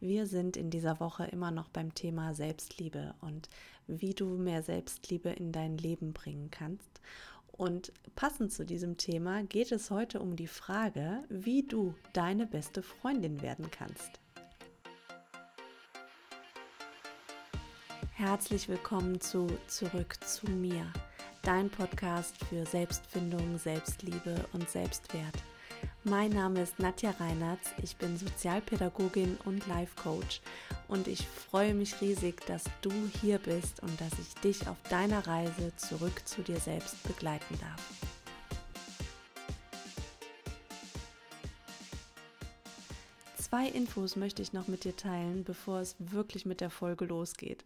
Wir sind in dieser Woche immer noch beim Thema Selbstliebe und wie du mehr Selbstliebe in dein Leben bringen kannst. Und passend zu diesem Thema geht es heute um die Frage, wie du deine beste Freundin werden kannst. Herzlich willkommen zu Zurück zu mir, dein Podcast für Selbstfindung, Selbstliebe und Selbstwert. Mein Name ist Nadja Reinertz, ich bin Sozialpädagogin und Life Coach und ich freue mich riesig, dass du hier bist und dass ich dich auf deiner Reise zurück zu dir selbst begleiten darf. Zwei Infos möchte ich noch mit dir teilen, bevor es wirklich mit der Folge losgeht.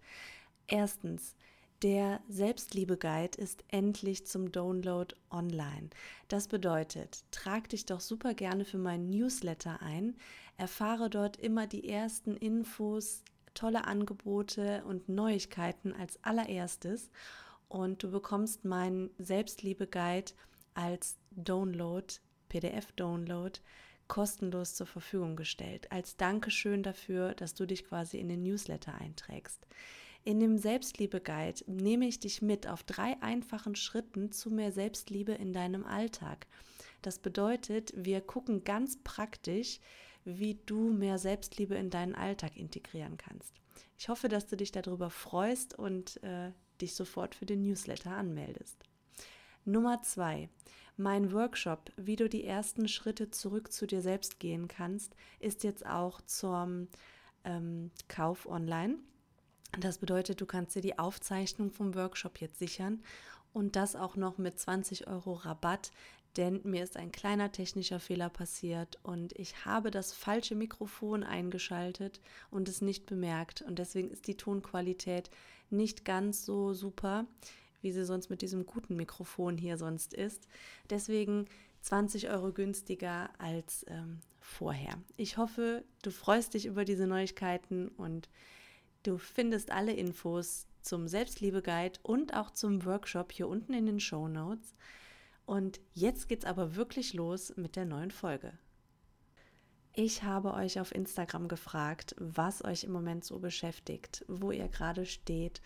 Erstens, der Selbstliebe-Guide ist endlich zum Download online. Das bedeutet, trag dich doch super gerne für meinen Newsletter ein, erfahre dort immer die ersten Infos, tolle Angebote und Neuigkeiten als allererstes und du bekommst meinen Selbstliebe-Guide als Download, PDF-Download kostenlos zur Verfügung gestellt, als Dankeschön dafür, dass du dich quasi in den Newsletter einträgst. In dem Selbstliebe-Guide nehme ich dich mit auf drei einfachen Schritten zu mehr Selbstliebe in deinem Alltag. Das bedeutet, wir gucken ganz praktisch, wie du mehr Selbstliebe in deinen Alltag integrieren kannst. Ich hoffe, dass du dich darüber freust und äh, dich sofort für den Newsletter anmeldest. Nummer zwei. Mein Workshop, wie du die ersten Schritte zurück zu dir selbst gehen kannst, ist jetzt auch zum ähm, Kauf online. Das bedeutet, du kannst dir die Aufzeichnung vom Workshop jetzt sichern und das auch noch mit 20 Euro Rabatt, denn mir ist ein kleiner technischer Fehler passiert und ich habe das falsche Mikrofon eingeschaltet und es nicht bemerkt und deswegen ist die Tonqualität nicht ganz so super, wie sie sonst mit diesem guten Mikrofon hier sonst ist. Deswegen 20 Euro günstiger als ähm, vorher. Ich hoffe, du freust dich über diese Neuigkeiten und Du findest alle Infos zum Selbstliebe-Guide und auch zum Workshop hier unten in den Show Notes. Und jetzt geht's aber wirklich los mit der neuen Folge. Ich habe euch auf Instagram gefragt, was euch im Moment so beschäftigt, wo ihr gerade steht,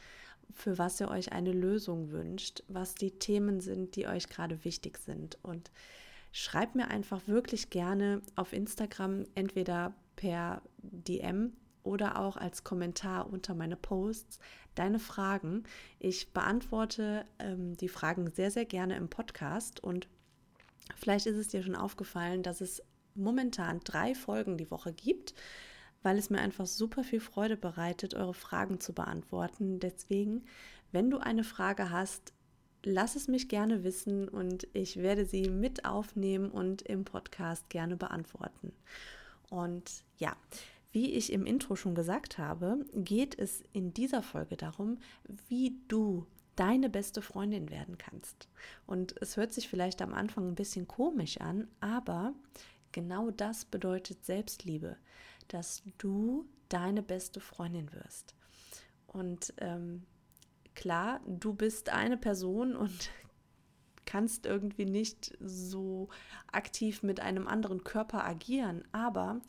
für was ihr euch eine Lösung wünscht, was die Themen sind, die euch gerade wichtig sind. Und schreibt mir einfach wirklich gerne auf Instagram entweder per DM oder auch als Kommentar unter meine Posts deine Fragen. Ich beantworte ähm, die Fragen sehr, sehr gerne im Podcast und vielleicht ist es dir schon aufgefallen, dass es momentan drei Folgen die Woche gibt, weil es mir einfach super viel Freude bereitet, eure Fragen zu beantworten. Deswegen, wenn du eine Frage hast, lass es mich gerne wissen und ich werde sie mit aufnehmen und im Podcast gerne beantworten. Und ja, wie ich im Intro schon gesagt habe, geht es in dieser Folge darum, wie du deine beste Freundin werden kannst. Und es hört sich vielleicht am Anfang ein bisschen komisch an, aber genau das bedeutet Selbstliebe, dass du deine beste Freundin wirst. Und ähm, klar, du bist eine Person und kannst irgendwie nicht so aktiv mit einem anderen Körper agieren, aber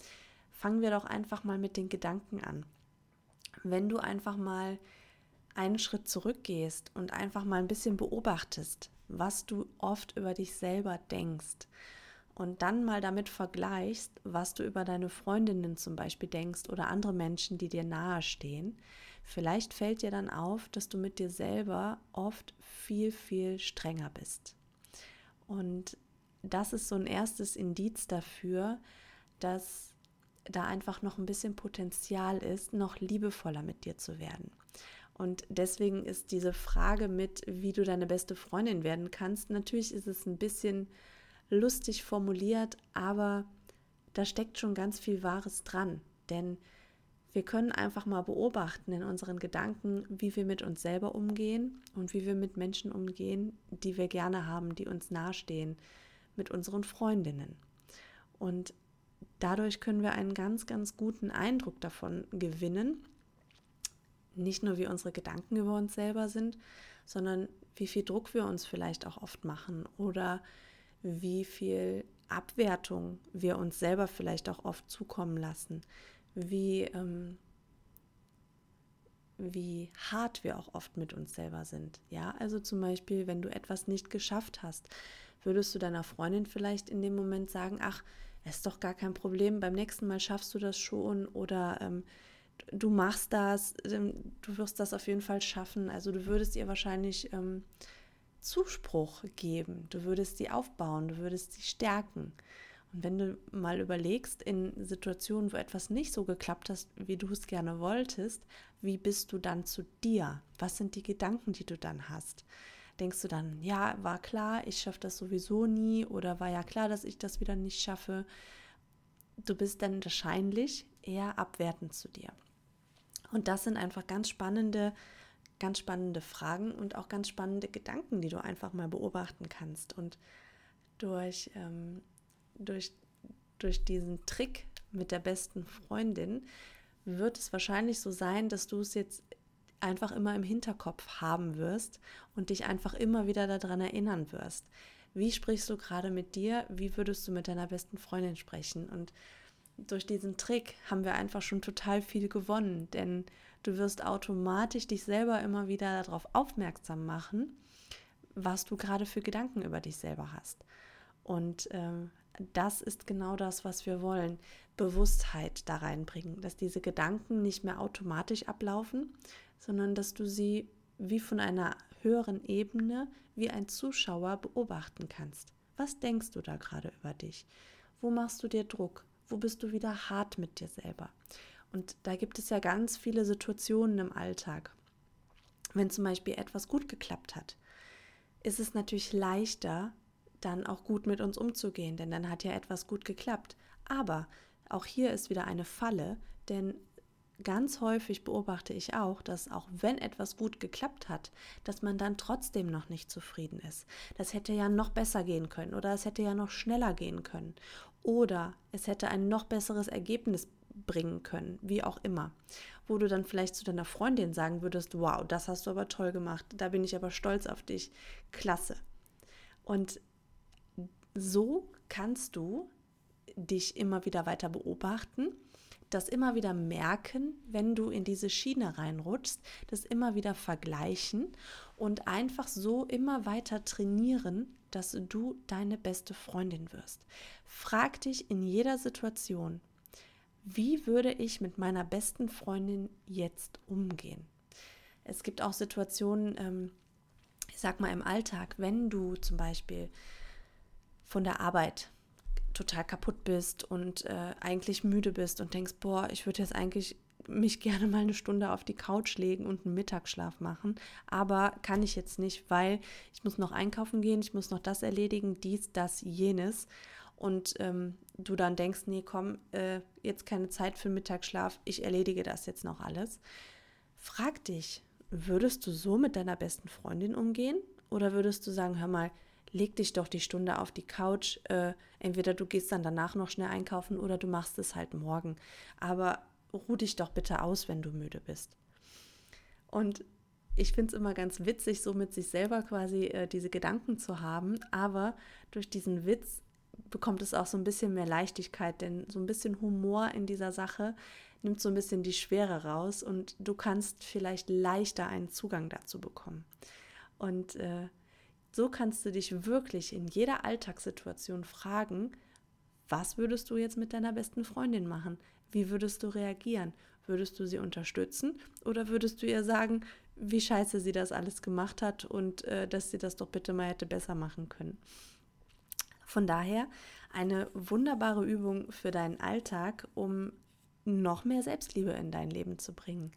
fangen wir doch einfach mal mit den Gedanken an. Wenn du einfach mal einen Schritt zurückgehst und einfach mal ein bisschen beobachtest, was du oft über dich selber denkst und dann mal damit vergleichst, was du über deine Freundinnen zum Beispiel denkst oder andere Menschen, die dir nahestehen, vielleicht fällt dir dann auf, dass du mit dir selber oft viel, viel strenger bist. Und das ist so ein erstes Indiz dafür, dass da einfach noch ein bisschen Potenzial ist, noch liebevoller mit dir zu werden. Und deswegen ist diese Frage mit, wie du deine beste Freundin werden kannst, natürlich ist es ein bisschen lustig formuliert, aber da steckt schon ganz viel Wahres dran. Denn wir können einfach mal beobachten in unseren Gedanken, wie wir mit uns selber umgehen und wie wir mit Menschen umgehen, die wir gerne haben, die uns nahestehen, mit unseren Freundinnen. Und dadurch können wir einen ganz, ganz guten Eindruck davon gewinnen, nicht nur wie unsere Gedanken über uns selber sind, sondern wie viel Druck wir uns vielleicht auch oft machen oder wie viel Abwertung wir uns selber vielleicht auch oft zukommen lassen, wie, ähm, wie hart wir auch oft mit uns selber sind. Ja, also zum Beispiel, wenn du etwas nicht geschafft hast, würdest du deiner Freundin vielleicht in dem Moment sagen, ach, ist doch gar kein Problem, beim nächsten Mal schaffst du das schon oder ähm, du machst das, ähm, du wirst das auf jeden Fall schaffen. Also du würdest ihr wahrscheinlich ähm, Zuspruch geben, du würdest sie aufbauen, du würdest sie stärken. Und wenn du mal überlegst, in Situationen, wo etwas nicht so geklappt hast, wie du es gerne wolltest, wie bist du dann zu dir? Was sind die Gedanken, die du dann hast? Denkst du dann, ja, war klar, ich schaffe das sowieso nie oder war ja klar, dass ich das wieder nicht schaffe? Du bist dann wahrscheinlich eher abwertend zu dir. Und das sind einfach ganz spannende, ganz spannende Fragen und auch ganz spannende Gedanken, die du einfach mal beobachten kannst. Und durch, ähm, durch, durch diesen Trick mit der besten Freundin wird es wahrscheinlich so sein, dass du es jetzt einfach immer im Hinterkopf haben wirst und dich einfach immer wieder daran erinnern wirst. Wie sprichst du gerade mit dir? Wie würdest du mit deiner besten Freundin sprechen? Und durch diesen Trick haben wir einfach schon total viel gewonnen, denn du wirst automatisch dich selber immer wieder darauf aufmerksam machen, was du gerade für Gedanken über dich selber hast. Und äh, das ist genau das, was wir wollen. Bewusstheit da reinbringen, dass diese Gedanken nicht mehr automatisch ablaufen, sondern dass du sie wie von einer höheren Ebene, wie ein Zuschauer beobachten kannst. Was denkst du da gerade über dich? Wo machst du dir Druck? Wo bist du wieder hart mit dir selber? Und da gibt es ja ganz viele Situationen im Alltag. Wenn zum Beispiel etwas gut geklappt hat, ist es natürlich leichter, dann auch gut mit uns umzugehen, denn dann hat ja etwas gut geklappt. Aber auch hier ist wieder eine Falle, denn ganz häufig beobachte ich auch, dass auch wenn etwas gut geklappt hat, dass man dann trotzdem noch nicht zufrieden ist. Das hätte ja noch besser gehen können oder es hätte ja noch schneller gehen können oder es hätte ein noch besseres Ergebnis bringen können, wie auch immer. Wo du dann vielleicht zu deiner Freundin sagen würdest, wow, das hast du aber toll gemacht, da bin ich aber stolz auf dich, klasse. Und so kannst du dich immer wieder weiter beobachten das immer wieder merken, wenn du in diese Schiene reinrutschst, das immer wieder vergleichen und einfach so immer weiter trainieren, dass du deine beste Freundin wirst. Frag dich in jeder Situation, wie würde ich mit meiner besten Freundin jetzt umgehen? Es gibt auch Situationen, ähm, ich sag mal im Alltag, wenn du zum Beispiel von der Arbeit total kaputt bist und äh, eigentlich müde bist und denkst, boah, ich würde jetzt eigentlich mich gerne mal eine Stunde auf die Couch legen und einen Mittagsschlaf machen, aber kann ich jetzt nicht, weil ich muss noch einkaufen gehen, ich muss noch das erledigen, dies, das, jenes und ähm, du dann denkst, nee, komm, äh, jetzt keine Zeit für Mittagsschlaf, ich erledige das jetzt noch alles. Frag dich, würdest du so mit deiner besten Freundin umgehen oder würdest du sagen, hör mal, leg dich doch die Stunde auf die Couch. Äh, entweder du gehst dann danach noch schnell einkaufen oder du machst es halt morgen. Aber ruh dich doch bitte aus, wenn du müde bist. Und ich finde es immer ganz witzig, so mit sich selber quasi äh, diese Gedanken zu haben. Aber durch diesen Witz bekommt es auch so ein bisschen mehr Leichtigkeit, denn so ein bisschen Humor in dieser Sache nimmt so ein bisschen die Schwere raus und du kannst vielleicht leichter einen Zugang dazu bekommen. Und äh, so kannst du dich wirklich in jeder Alltagssituation fragen, was würdest du jetzt mit deiner besten Freundin machen? Wie würdest du reagieren? Würdest du sie unterstützen oder würdest du ihr sagen, wie scheiße sie das alles gemacht hat und äh, dass sie das doch bitte mal hätte besser machen können? Von daher eine wunderbare Übung für deinen Alltag, um noch mehr Selbstliebe in dein Leben zu bringen.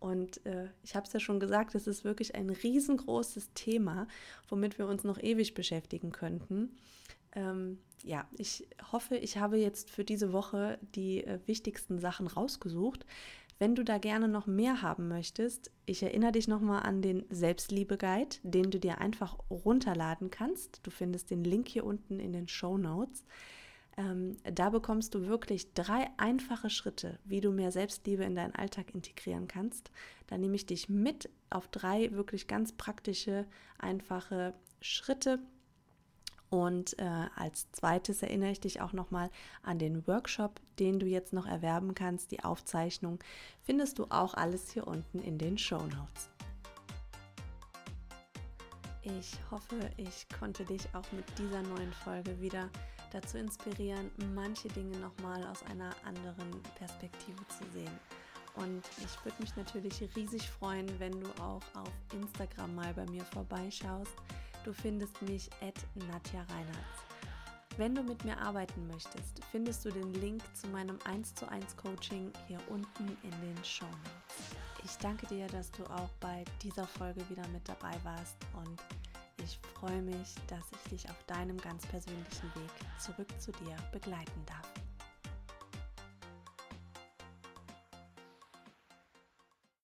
Und äh, ich habe es ja schon gesagt, es ist wirklich ein riesengroßes Thema, womit wir uns noch ewig beschäftigen könnten. Ähm, ja, ich hoffe, ich habe jetzt für diese Woche die äh, wichtigsten Sachen rausgesucht. Wenn du da gerne noch mehr haben möchtest, ich erinnere dich nochmal an den Selbstliebe-Guide, den du dir einfach runterladen kannst. Du findest den Link hier unten in den Show Notes. Ähm, da bekommst du wirklich drei einfache Schritte, wie du mehr Selbstliebe in deinen Alltag integrieren kannst. Da nehme ich dich mit auf drei wirklich ganz praktische, einfache Schritte. Und äh, als zweites erinnere ich dich auch nochmal an den Workshop, den du jetzt noch erwerben kannst. Die Aufzeichnung findest du auch alles hier unten in den Show Notes. Ich hoffe, ich konnte dich auch mit dieser neuen Folge wieder dazu inspirieren, manche Dinge nochmal aus einer anderen Perspektive zu sehen. Und ich würde mich natürlich riesig freuen, wenn du auch auf Instagram mal bei mir vorbeischaust. Du findest mich at Nadja Reinhardt. Wenn du mit mir arbeiten möchtest, findest du den Link zu meinem 1 zu 1 Coaching hier unten in den Show Notes. Ich danke dir, dass du auch bei dieser Folge wieder mit dabei warst und ich freue mich, dass ich dich auf deinem ganz persönlichen Weg zurück zu dir begleiten darf.